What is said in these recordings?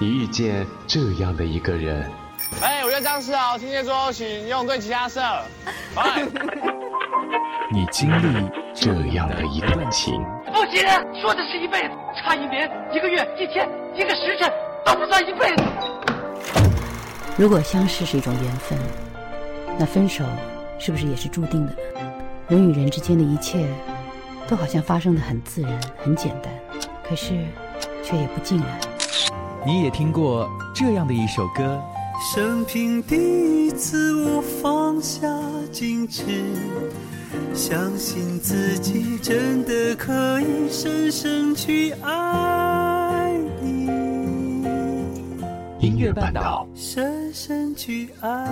你遇见这样的一个人。哎，我叫张世豪，听见说请用对其他色。哎，你经历这样的一段情。不行，说的是一辈子，差一年、一个月、一天、一个时辰都不算一辈子。如果相识是一种缘分，那分手是不是也是注定的呢？人与人之间的一切，都好像发生的很自然、很简单，可是却也不尽然。你也听过这样的一首歌。生平第一次，我放下矜持，相信自己真的可以深深去爱你。音乐半岛，深深去爱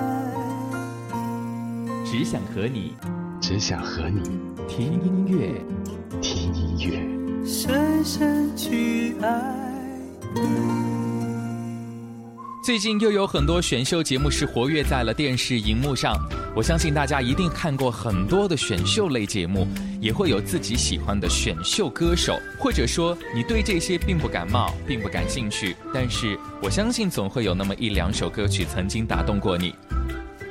你，只想和你，只想和你听音乐，听音乐，深深去爱你。最近又有很多选秀节目是活跃在了电视荧幕上，我相信大家一定看过很多的选秀类节目，也会有自己喜欢的选秀歌手，或者说你对这些并不感冒，并不感兴趣，但是我相信总会有那么一两首歌曲曾经打动过你。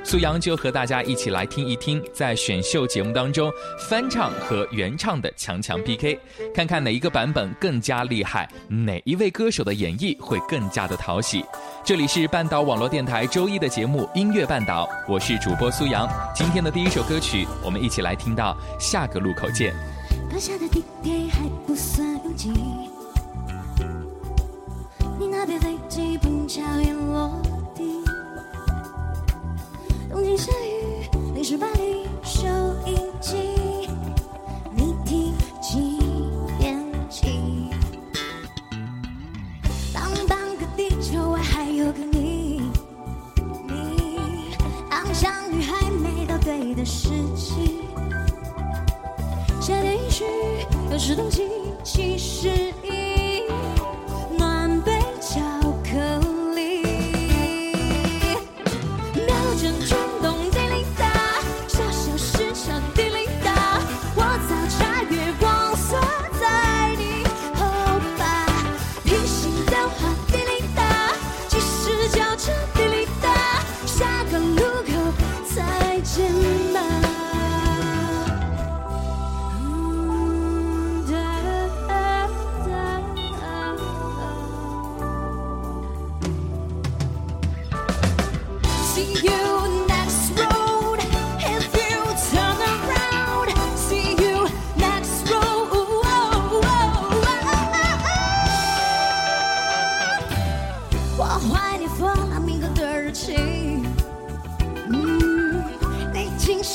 苏阳就和大家一起来听一听，在选秀节目当中翻唱和原唱的强强 PK，看看哪一个版本更加厉害，哪一位歌手的演绎会更加的讨喜。这里是半岛网络电台周一的节目《音乐半岛》，我是主播苏阳。今天的第一首歌曲，我们一起来听到下个路口见。刚下的地铁还不算拥挤，你那边飞机不巧也落。东京下雨，淋湿巴黎收音机，你听几点起？当半个地球外还有个你，你当相遇还没到对的时机，夏天一去又是冬季，其实一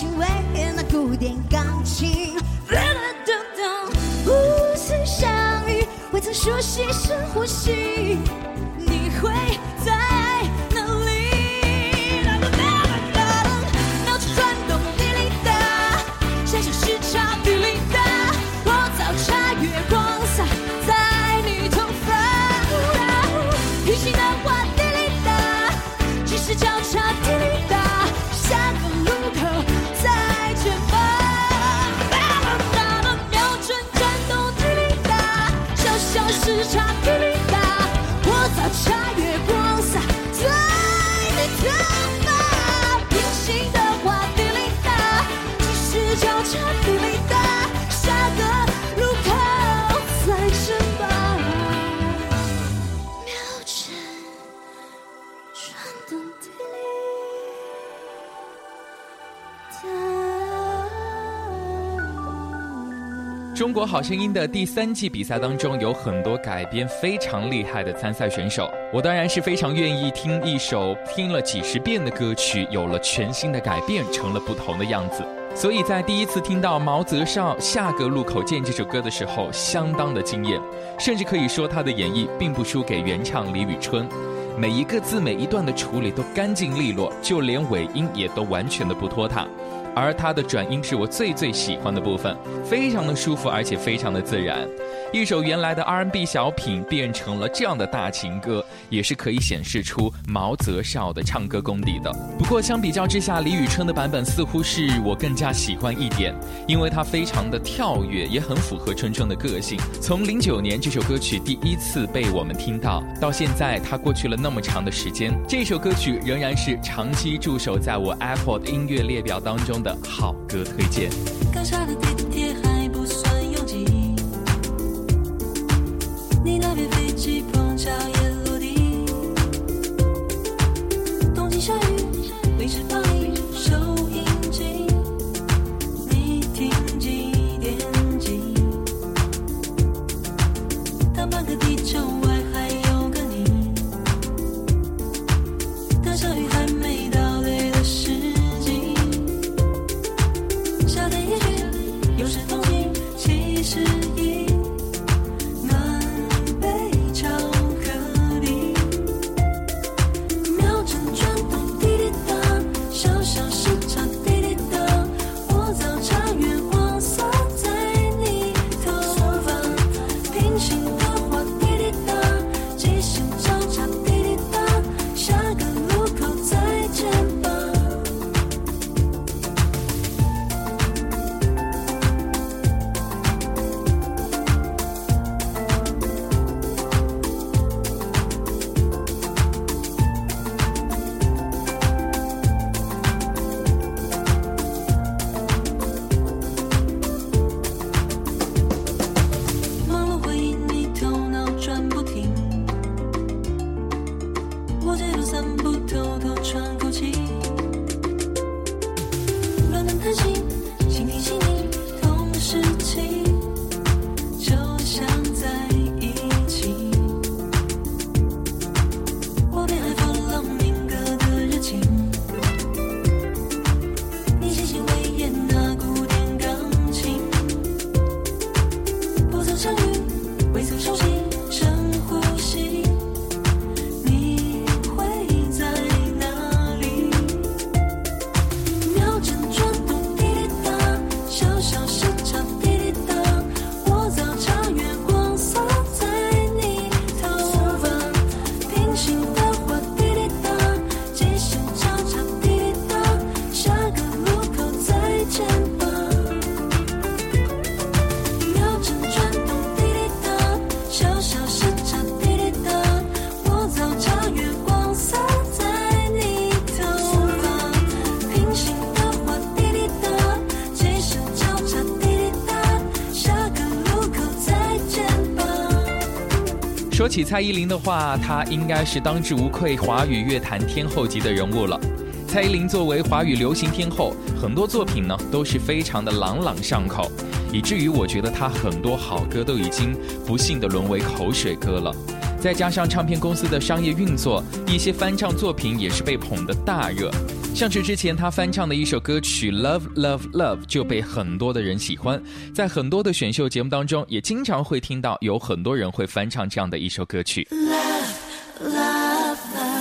轻微那古典钢琴，啦啦咚咚，初次相遇，未曾熟悉，深呼吸。中国好声音的第三季比赛当中，有很多改编非常厉害的参赛选手。我当然是非常愿意听一首听了几十遍的歌曲，有了全新的改变，成了不同的样子。所以在第一次听到毛泽少《下个路口见》这首歌的时候，相当的惊艳，甚至可以说他的演绎并不输给原唱李宇春，每一个字每一段的处理都干净利落，就连尾音也都完全的不拖沓。而它的转音是我最最喜欢的部分，非常的舒服，而且非常的自然。一首原来的 R&B 小品变成了这样的大情歌，也是可以显示出毛泽少的唱歌功底的。不过相比较之下，李宇春的版本似乎是我更加喜欢一点，因为它非常的跳跃，也很符合春春的个性。从零九年这首歌曲第一次被我们听到，到现在它过去了那么长的时间，这首歌曲仍然是长期驻守在我 Apple 的音乐列表当中的好歌推荐。刚下的地铁还不算拥挤，你那边起蔡依林的话，她应该是当之无愧华语乐坛天后级的人物了。蔡依林作为华语流行天后，很多作品呢都是非常的朗朗上口，以至于我觉得她很多好歌都已经不幸的沦为口水歌了。再加上唱片公司的商业运作，一些翻唱作品也是被捧得大热。像是之前他翻唱的一首歌曲《Love Love Love》就被很多的人喜欢，在很多的选秀节目当中，也经常会听到有很多人会翻唱这样的一首歌曲。Love, love, love.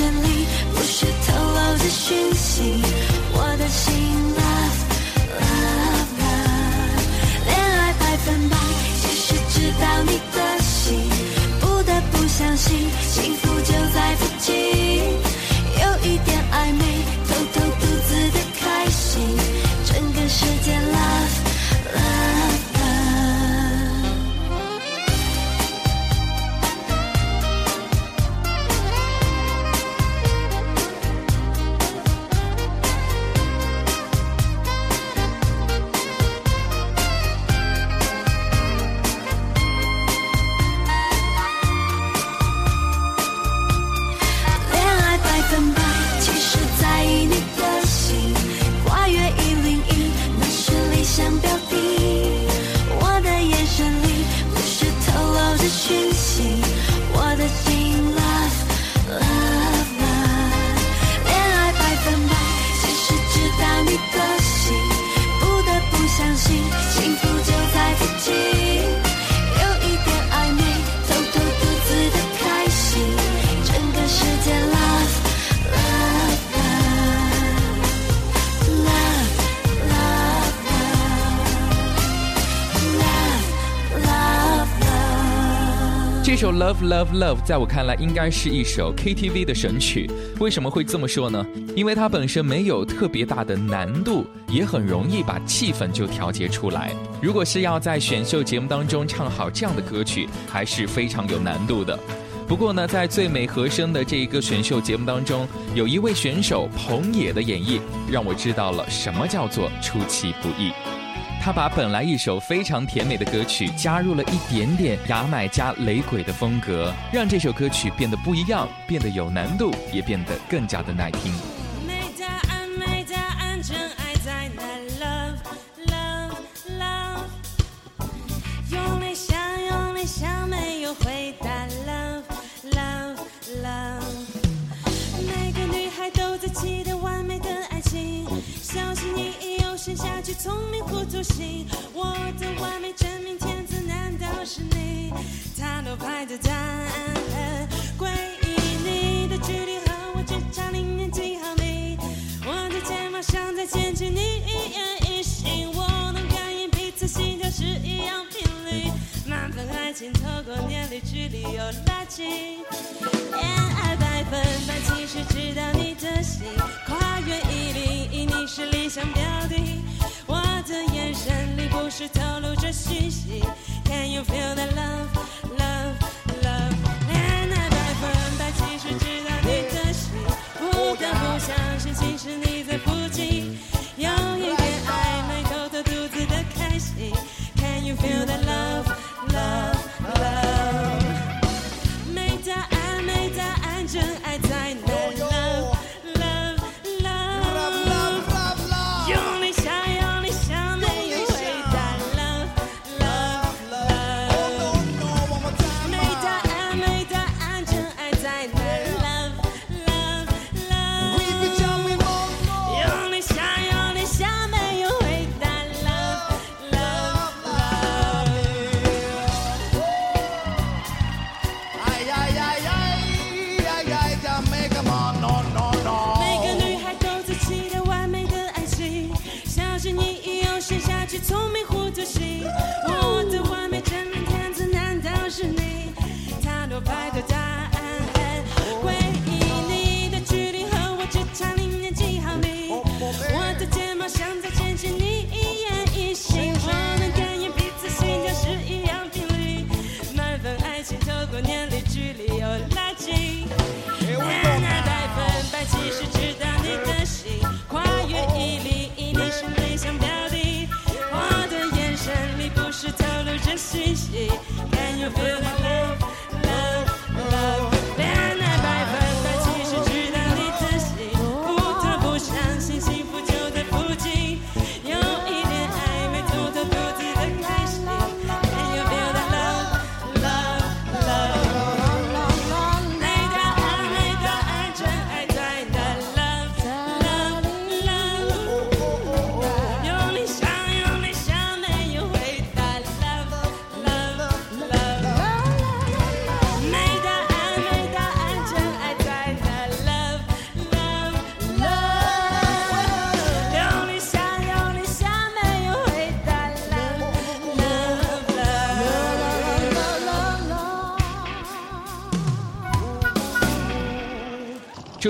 Shall love。Love Love 在我看来应该是一首 KTV 的神曲。为什么会这么说呢？因为它本身没有特别大的难度，也很容易把气氛就调节出来。如果是要在选秀节目当中唱好这样的歌曲，还是非常有难度的。不过呢，在最美和声的这一个选秀节目当中，有一位选手彭野的演绎，让我知道了什么叫做出其不意。他把本来一首非常甜美的歌曲，加入了一点点牙买加雷鬼的风格，让这首歌曲变得不一样，变得有难度，也变得更加的耐听。聪明糊涂心。我的完美真命天子难道是你？塔罗牌的答案很诡异，你的距离和我只差零点几毫米。我的睫毛像在牵起你一言一行，我能感应彼此心跳是一样频率。满分爱情透过年龄距离又拉近，恋爱百分百，其实知道你的心，跨越一零一，你是理想标的。的眼神里不时透露着讯息，Can you feel the love, love？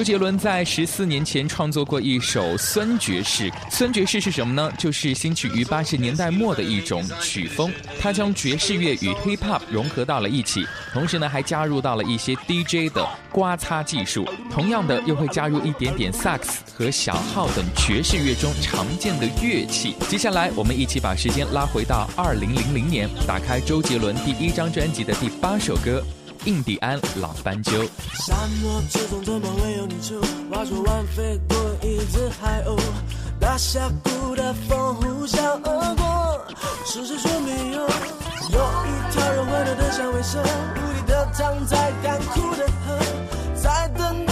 周杰伦在十四年前创作过一首酸爵士。酸爵士是什么呢？就是兴起于八十年代末的一种曲风。他将爵士乐与 hip hop 融合到了一起，同时呢还加入到了一些 DJ 的刮擦技术。同样的，又会加入一点点萨克斯和小号等爵士乐中常见的乐器。接下来，我们一起把时间拉回到二零零零年，打开周杰伦第一张专辑的第八首歌。印第安老斑鸠。沙漠之中怎么会有泥鳅？话说完飞过一只海鸥，大峡谷的风呼啸而过，是谁说没有？有一条人回头的响尾蛇，无力的躺在干枯的河，在等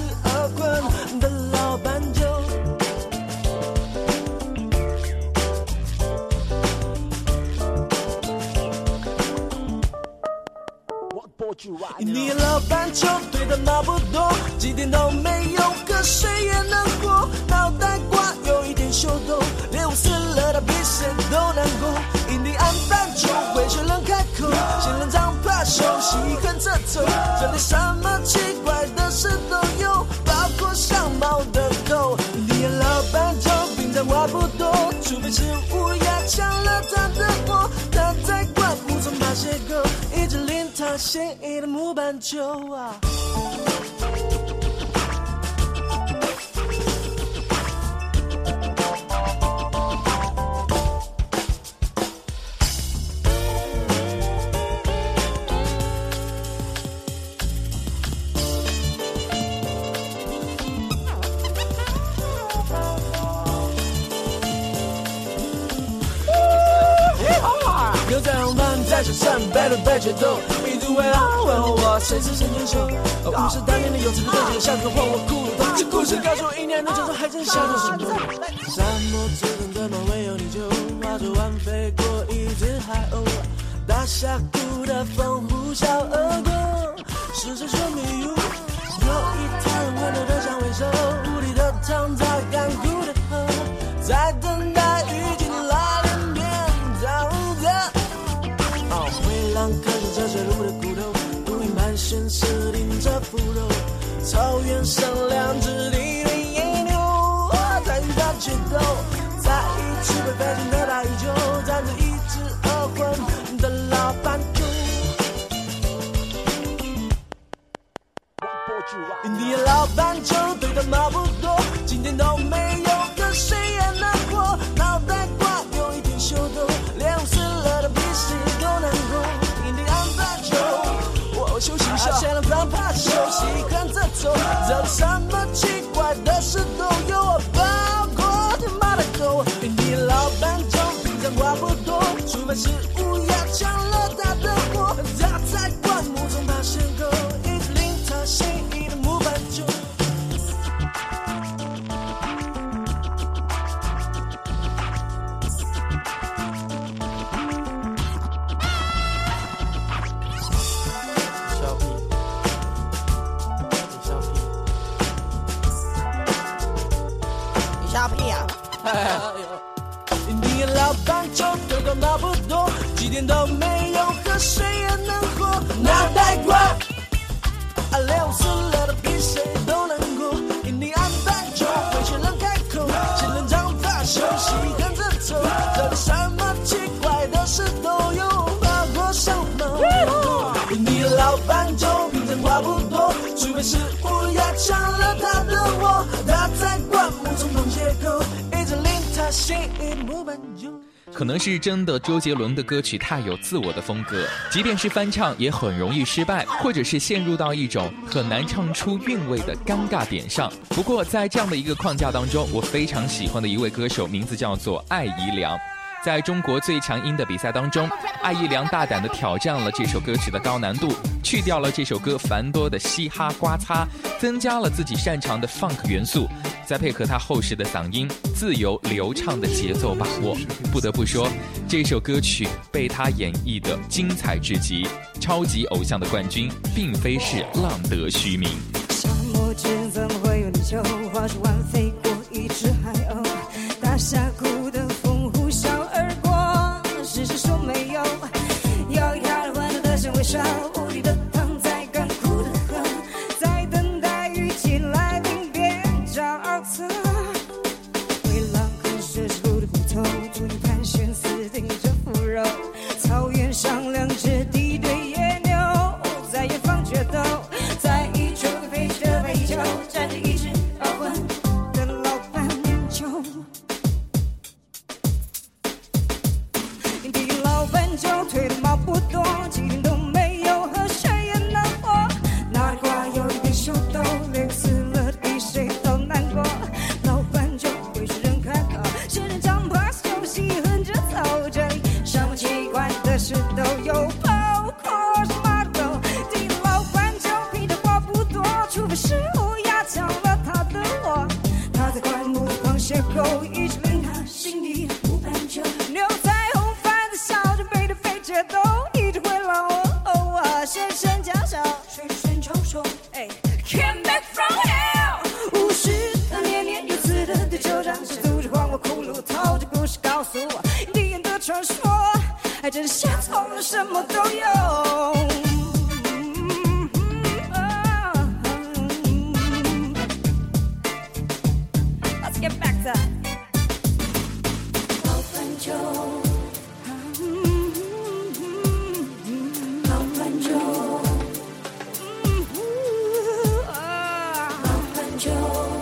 着一只耳棍的老斑鸠。你老斑鸠对的那不多，几点都没有，可谁也能过。脑袋瓜有一点秀逗，连我死了他比谁都难过。印第安斑鸠会学冷开口，仙人掌怕休息跟着走。这里什常话不多，除非是乌鸦抢了他的窝。他在灌木丛爬斜沟，一只令他心仪的木板球啊。在手上，白鹿白决斗，一度为傲，问候我谁是神箭手？五十大年的有这个东西，像个换我骷髅头。这故事告诉我，一年的传说还真像个神童。沙漠之中怎么会有你就划着弯飞过一只海鸥？大峡谷的风呼啸而过，是谁说没有？有一条人温柔的像尾兽，无力的躺在干枯草原上两只地的野牛在与它决斗，在一起被飞进的大衣中，站着一只耳昏的老斑鸠。印第安老斑鸠对的马不多，今天都没有，跟谁也能做什么奇怪的事都有我包。狗，他妈的狗，跟你老板讲，平常话不多，出门时乌鸦叫了。你笑屁啊！印第安老斑鸠对的马不多，几点都没有，可谁也能活。脑袋瓜，啊，猎物死了的比谁都难过。印第安斑鸠会学人开口，仙人掌怕休息跟着走，这里什么奇怪的事都有，包括像猫的。老斑鸠平常话不多，除非是乌鸦抢了他的窝，他在可能是真的，周杰伦的歌曲太有自我的风格，即便是翻唱也很容易失败，或者是陷入到一种很难唱出韵味的尴尬点上。不过在这样的一个框架当中，我非常喜欢的一位歌手，名字叫做艾怡良。在中国最强音的比赛当中，艾怡良大胆地挑战了这首歌曲的高难度，去掉了这首歌繁多的嘻哈刮擦，增加了自己擅长的 funk 元素，再配合他厚实的嗓音，自由流畅的节奏把握，不得不说，这首歌曲被他演绎的精彩至极，超级偶像的冠军，并非是浪得虚名。沙漠之怎会有？飞过一只海鸥。любовь.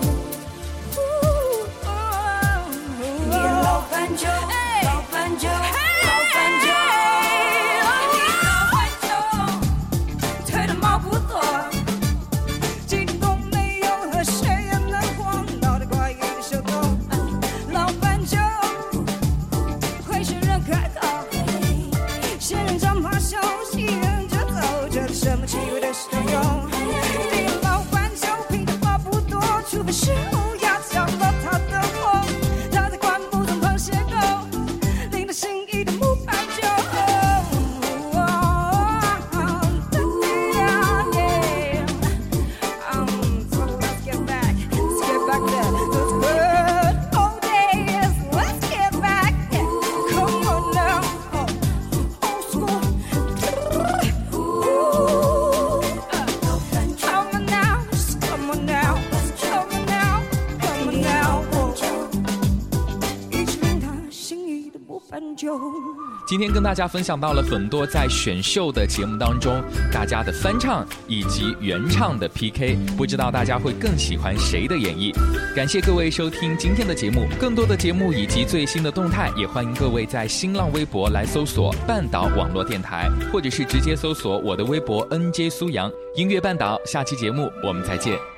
今天跟大家分享到了很多在选秀的节目当中大家的翻唱以及原唱的 pk 不知道大家会更喜欢谁的演绎。感谢各位收听今天的节目更多的节目以及最新的动态也欢迎各位在新浪微博来搜索半岛网络电台或者是直接搜索我的微博 nj 苏阳。音乐半岛下期节目我们再见。